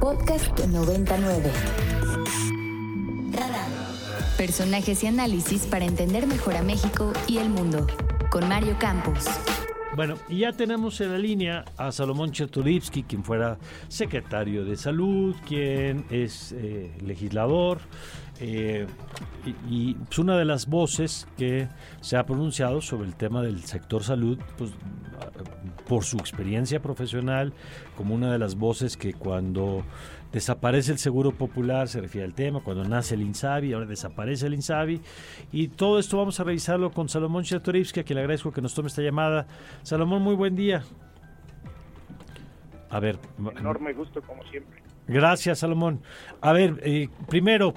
Podcast 99. Personajes y análisis para entender mejor a México y el mundo. Con Mario Campos. Bueno, y ya tenemos en la línea a Salomón Chertulivsky, quien fuera secretario de Salud, quien es eh, legislador, eh, y, pues una de las voces que se ha pronunciado sobre el tema del sector salud, pues por su experiencia profesional, como una de las voces que cuando desaparece el seguro popular se refiere al tema, cuando nace el INSABI, ahora desaparece el INSABI, y todo esto vamos a revisarlo con Salomón Chertorivsky, a quien le agradezco que nos tome esta llamada. Salomón, muy buen día. A ver. Enorme gusto, como siempre. Gracias, Salomón. A ver, eh, primero,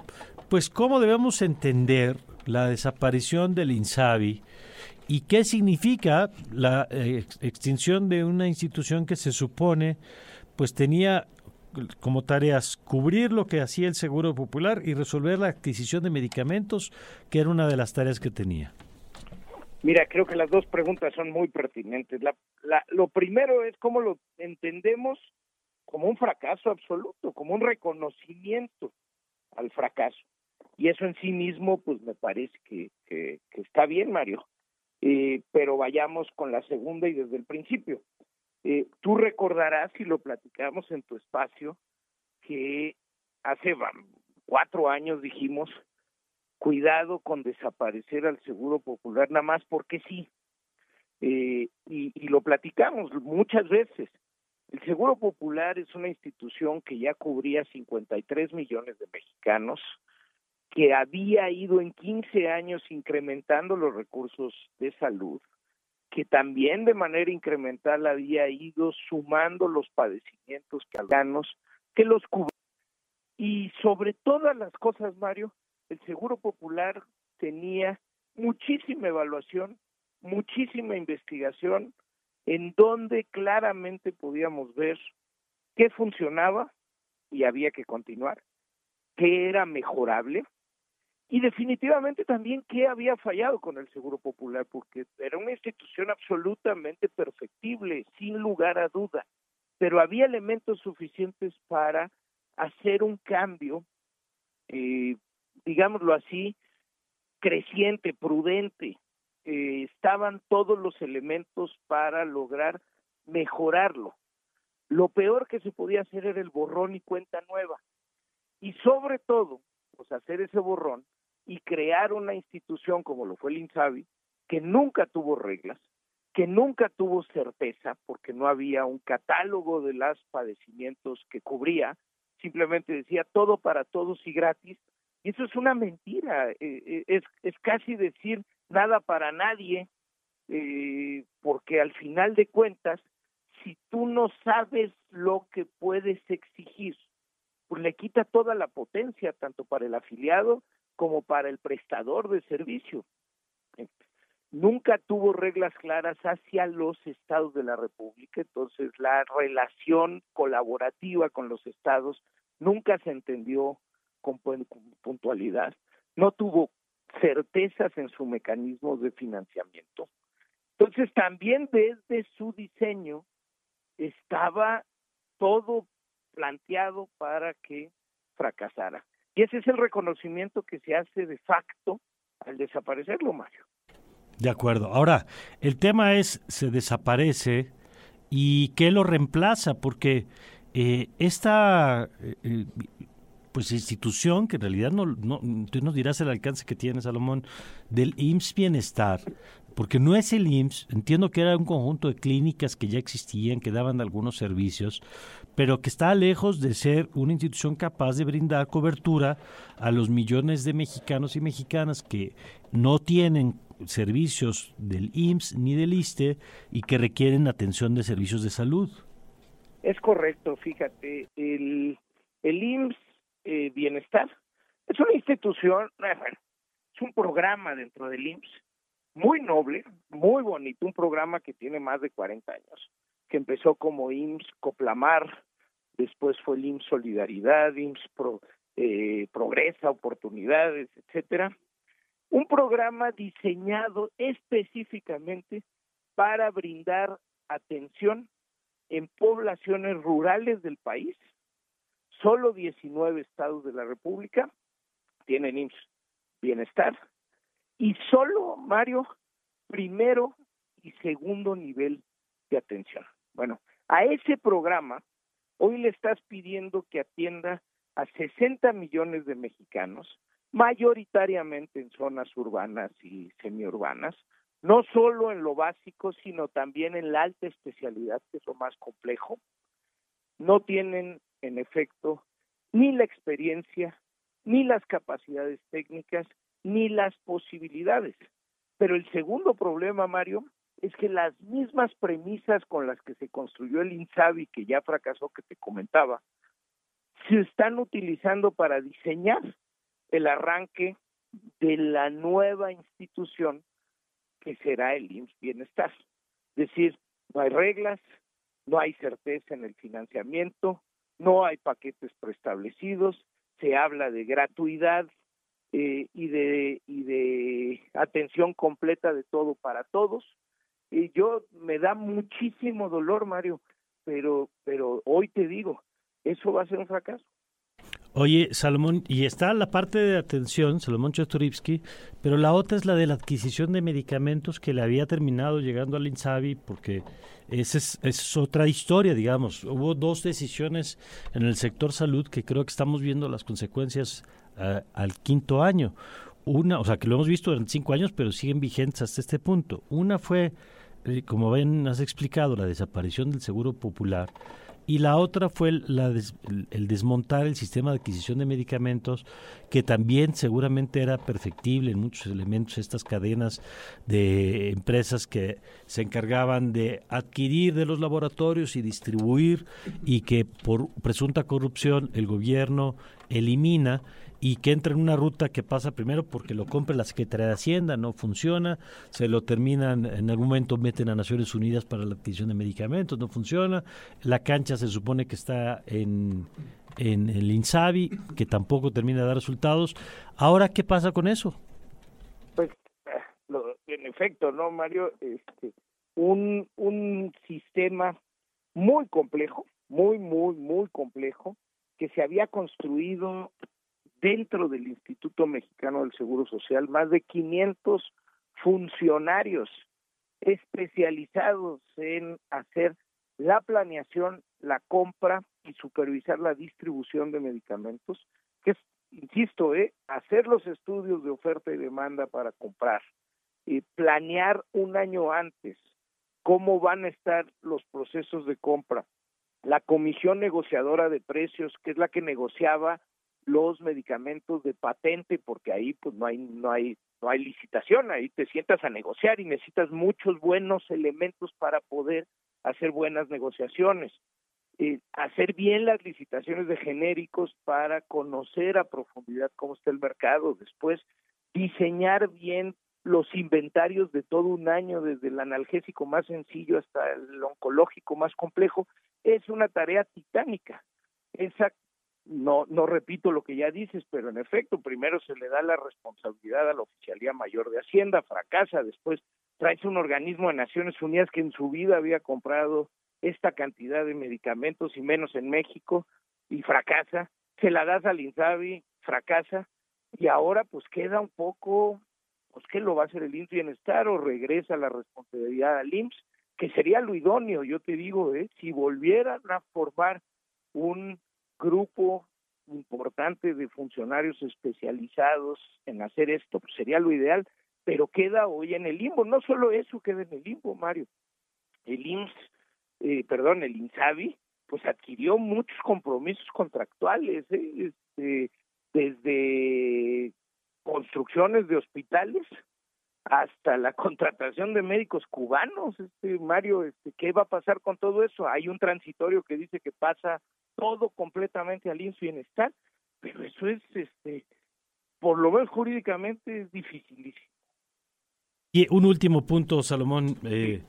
pues, ¿cómo debemos entender la desaparición del INSABI y qué significa la eh, extinción de una institución que se supone pues tenía como tareas cubrir lo que hacía el Seguro Popular y resolver la adquisición de medicamentos, que era una de las tareas que tenía? Mira, creo que las dos preguntas son muy pertinentes. lo primero es cómo lo entendemos como un fracaso absoluto, como un reconocimiento al fracaso. Y eso en sí mismo, pues me parece que, que, está bien, Mario. Eh, pero vayamos con la segunda y desde el principio. Eh, tú recordarás, y lo platicamos en tu espacio, que hace cuatro años dijimos, cuidado con desaparecer al Seguro Popular, nada más porque sí. Eh, y, y lo platicamos muchas veces. El Seguro Popular es una institución que ya cubría 53 millones de mexicanos, que había ido en 15 años incrementando los recursos de salud, que también de manera incremental había ido sumando los padecimientos que que los cubrían. Y sobre todas las cosas, Mario, el Seguro Popular tenía muchísima evaluación, muchísima investigación, en donde claramente podíamos ver qué funcionaba y había que continuar, qué era mejorable y definitivamente también qué había fallado con el Seguro Popular, porque era una institución absolutamente perfectible, sin lugar a duda, pero había elementos suficientes para hacer un cambio, eh, digámoslo así, creciente, prudente. Eh, estaban todos los elementos para lograr mejorarlo. Lo peor que se podía hacer era el borrón y cuenta nueva. Y sobre todo, pues hacer ese borrón y crear una institución como lo fue el INSABI, que nunca tuvo reglas, que nunca tuvo certeza, porque no había un catálogo de los padecimientos que cubría, simplemente decía todo para todos y gratis, y eso es una mentira, eh, eh, es, es casi decir nada para nadie, eh, porque al final de cuentas, si tú no sabes lo que puedes exigir, pues le quita toda la potencia, tanto para el afiliado como para el prestador de servicio. Nunca tuvo reglas claras hacia los estados de la República, entonces la relación colaborativa con los estados nunca se entendió con, puntualidad, no tuvo certezas en su mecanismo de financiamiento. Entonces también desde su diseño estaba todo planteado para que fracasara. Y ese es el reconocimiento que se hace de facto al desaparecerlo, Mario. De acuerdo. Ahora, el tema es, se desaparece y qué lo reemplaza, porque eh, esta eh, eh, pues institución, que en realidad no, no, tú nos dirás el alcance que tiene, Salomón, del IMSS Bienestar, porque no es el IMSS, entiendo que era un conjunto de clínicas que ya existían, que daban algunos servicios, pero que está lejos de ser una institución capaz de brindar cobertura a los millones de mexicanos y mexicanas que no tienen servicios del IMSS ni del ISTE y que requieren atención de servicios de salud. Es correcto, fíjate, el, el IMSS eh, Bienestar es una institución, eh, es un programa dentro del IMSS muy noble, muy bonito, un programa que tiene más de 40 años, que empezó como IMSS Coplamar, después fue el IMSS Solidaridad, IMSS eh, Progresa, Oportunidades, etcétera. Un programa diseñado específicamente para brindar atención en poblaciones rurales del país, solo 19 estados de la República tienen IMSS Bienestar y solo, Mario, primero y segundo nivel de atención. Bueno, a ese programa hoy le estás pidiendo que atienda a 60 millones de mexicanos, mayoritariamente en zonas urbanas y semiurbanas, no solo en lo básico, sino también en la alta especialidad, que es lo más complejo, no tienen, en efecto, ni la experiencia, ni las capacidades técnicas, ni las posibilidades. Pero el segundo problema, Mario, es que las mismas premisas con las que se construyó el INSABI, que ya fracasó, que te comentaba, se están utilizando para diseñar el arranque de la nueva institución que será el IMSS Bienestar. Es decir, no hay reglas, no hay certeza en el financiamiento, no hay paquetes preestablecidos, se habla de gratuidad eh, y de y de atención completa de todo para todos y yo me da muchísimo dolor Mario pero pero hoy te digo eso va a ser un fracaso Oye, Salomón, y está la parte de atención, Salomón Chestorivsky, pero la otra es la de la adquisición de medicamentos que le había terminado llegando al INSABI, porque esa es, otra historia, digamos. Hubo dos decisiones en el sector salud que creo que estamos viendo las consecuencias al quinto año. Una, o sea, que lo hemos visto durante cinco años, pero siguen vigentes hasta este punto. Una fue, eh, como bien has explicado, la desaparición del Seguro Popular y la otra fue el desmontar el sistema de adquisición de medicamentos, que también seguramente era perfectible en muchos elementos, estas cadenas de empresas que se encargaban de adquirir de los laboratorios y distribuir y que por presunta corrupción el gobierno elimina y que entra en una ruta que pasa primero porque lo compra la Secretaría de Hacienda, no funciona, se lo terminan, en algún momento meten a Naciones Unidas para la adquisición de medicamentos, no funciona, la cancha se supone que está en, en el INSABI, que tampoco termina de dar resultados. Ahora, ¿qué pasa con eso? Pues, en efecto, ¿no, Mario? Este, un, un sistema muy complejo, muy, muy, muy complejo, que se había construido dentro del Instituto Mexicano del Seguro Social más de 500 funcionarios especializados en hacer la planeación, la compra y supervisar la distribución de medicamentos, que es, insisto, ¿eh? hacer los estudios de oferta y demanda para comprar, y planear un año antes cómo van a estar los procesos de compra, la comisión negociadora de precios, que es la que negociaba los medicamentos de patente porque ahí pues no hay no hay no hay licitación ahí te sientas a negociar y necesitas muchos buenos elementos para poder hacer buenas negociaciones. Eh, hacer bien las licitaciones de genéricos para conocer a profundidad cómo está el mercado después diseñar bien los inventarios de todo un año desde el analgésico más sencillo hasta el oncológico más complejo es una tarea titánica. Esa no, no repito lo que ya dices, pero en efecto, primero se le da la responsabilidad a la Oficialía Mayor de Hacienda, fracasa, después traes un organismo de Naciones Unidas que en su vida había comprado esta cantidad de medicamentos y menos en México y fracasa, se la das al INSABI, fracasa y ahora pues queda un poco, pues qué lo va a hacer el IMSS Bienestar o regresa la responsabilidad al IMSS, que sería lo idóneo, yo te digo, ¿eh? si volvieran a formar un grupo importante de funcionarios especializados en hacer esto, pues sería lo ideal, pero queda hoy en el limbo. No solo eso queda en el limbo, Mario. El IMSS, eh, perdón, el INSABI, pues adquirió muchos compromisos contractuales, ¿eh? este, desde construcciones de hospitales hasta la contratación de médicos cubanos, este Mario, este, ¿qué va a pasar con todo eso? Hay un transitorio que dice que pasa todo completamente al bienestar, pero eso es, este, por lo menos jurídicamente es dificilísimo. Y un último punto, Salomón, eh,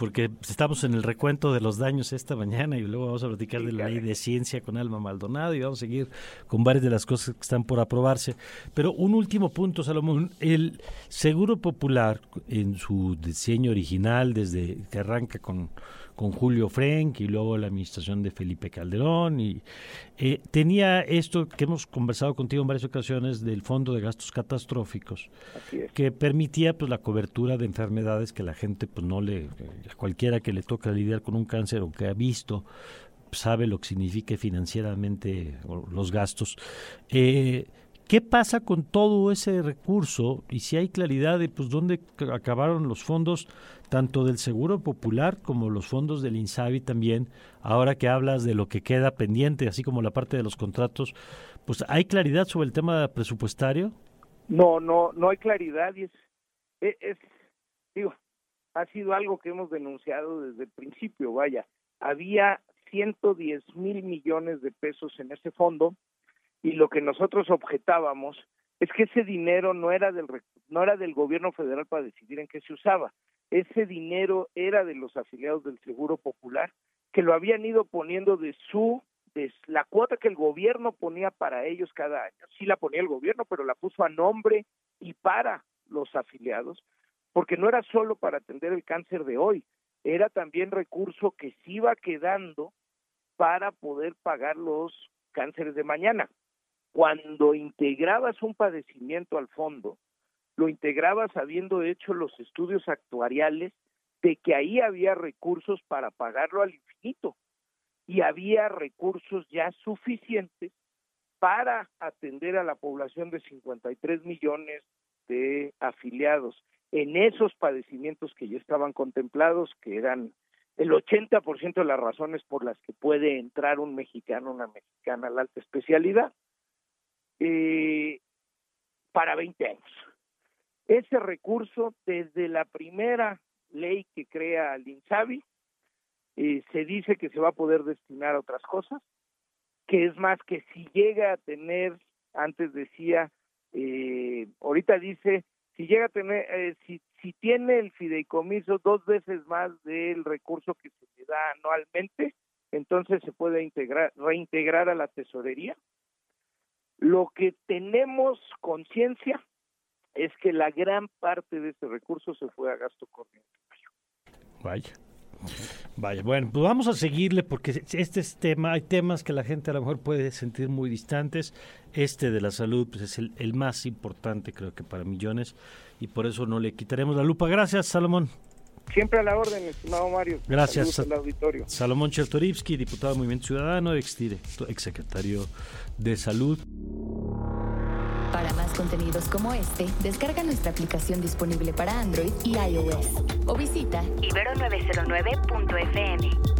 porque estamos en el recuento de los daños esta mañana y luego vamos a platicar de la ley de ciencia con Alma Maldonado y vamos a seguir con varias de las cosas que están por aprobarse. Pero un último punto, Salomón, el Seguro Popular en su diseño original, desde que arranca con con Julio Frenk y luego la administración de Felipe Calderón. Y eh, tenía esto que hemos conversado contigo en varias ocasiones del Fondo de Gastos Catastróficos, que permitía pues la cobertura de enfermedades que la gente pues no le, a cualquiera que le toca lidiar con un cáncer o que ha visto sabe lo que significa financieramente los gastos. Eh, ¿Qué pasa con todo ese recurso y si hay claridad de pues dónde acabaron los fondos tanto del Seguro Popular como los fondos del INSABI también? Ahora que hablas de lo que queda pendiente, así como la parte de los contratos, pues ¿hay claridad sobre el tema presupuestario? No, no, no hay claridad y es, e, es, digo, ha sido algo que hemos denunciado desde el principio, vaya, había 110 mil millones de pesos en ese fondo y lo que nosotros objetábamos es que ese dinero no era del no era del gobierno federal para decidir en qué se usaba. Ese dinero era de los afiliados del Seguro Popular que lo habían ido poniendo de su de la cuota que el gobierno ponía para ellos cada año. Sí la ponía el gobierno, pero la puso a nombre y para los afiliados, porque no era solo para atender el cáncer de hoy, era también recurso que se iba quedando para poder pagar los cánceres de mañana cuando integrabas un padecimiento al fondo, lo integrabas habiendo hecho los estudios actuariales de que ahí había recursos para pagarlo al infinito. Y había recursos ya suficientes para atender a la población de 53 millones de afiliados en esos padecimientos que ya estaban contemplados, que eran el 80% de las razones por las que puede entrar un mexicano, una mexicana a la alta especialidad eh, para 20 años. Ese recurso, desde la primera ley que crea el INSABI, eh, se dice que se va a poder destinar a otras cosas, que es más que si llega a tener, antes decía, eh, ahorita dice, si llega a tener, eh, si, si tiene el fideicomiso dos veces más del recurso que se le da anualmente, entonces se puede integrar, reintegrar a la tesorería lo que tenemos conciencia es que la gran parte de ese recurso se fue a gasto corriente. Vaya. Vaya, bueno, pues vamos a seguirle porque este es tema, hay temas que la gente a lo mejor puede sentir muy distantes. Este de la salud pues es el, el más importante creo que para millones y por eso no le quitaremos la lupa. Gracias, Salomón. Siempre a la orden, estimado Mario. Gracias. Al auditorio. Salomón Chertorivsky, diputado del Movimiento Ciudadano, ex exsecretario de Salud. Para más contenidos como este, descarga nuestra aplicación disponible para Android y iOS o visita ibero909.fm.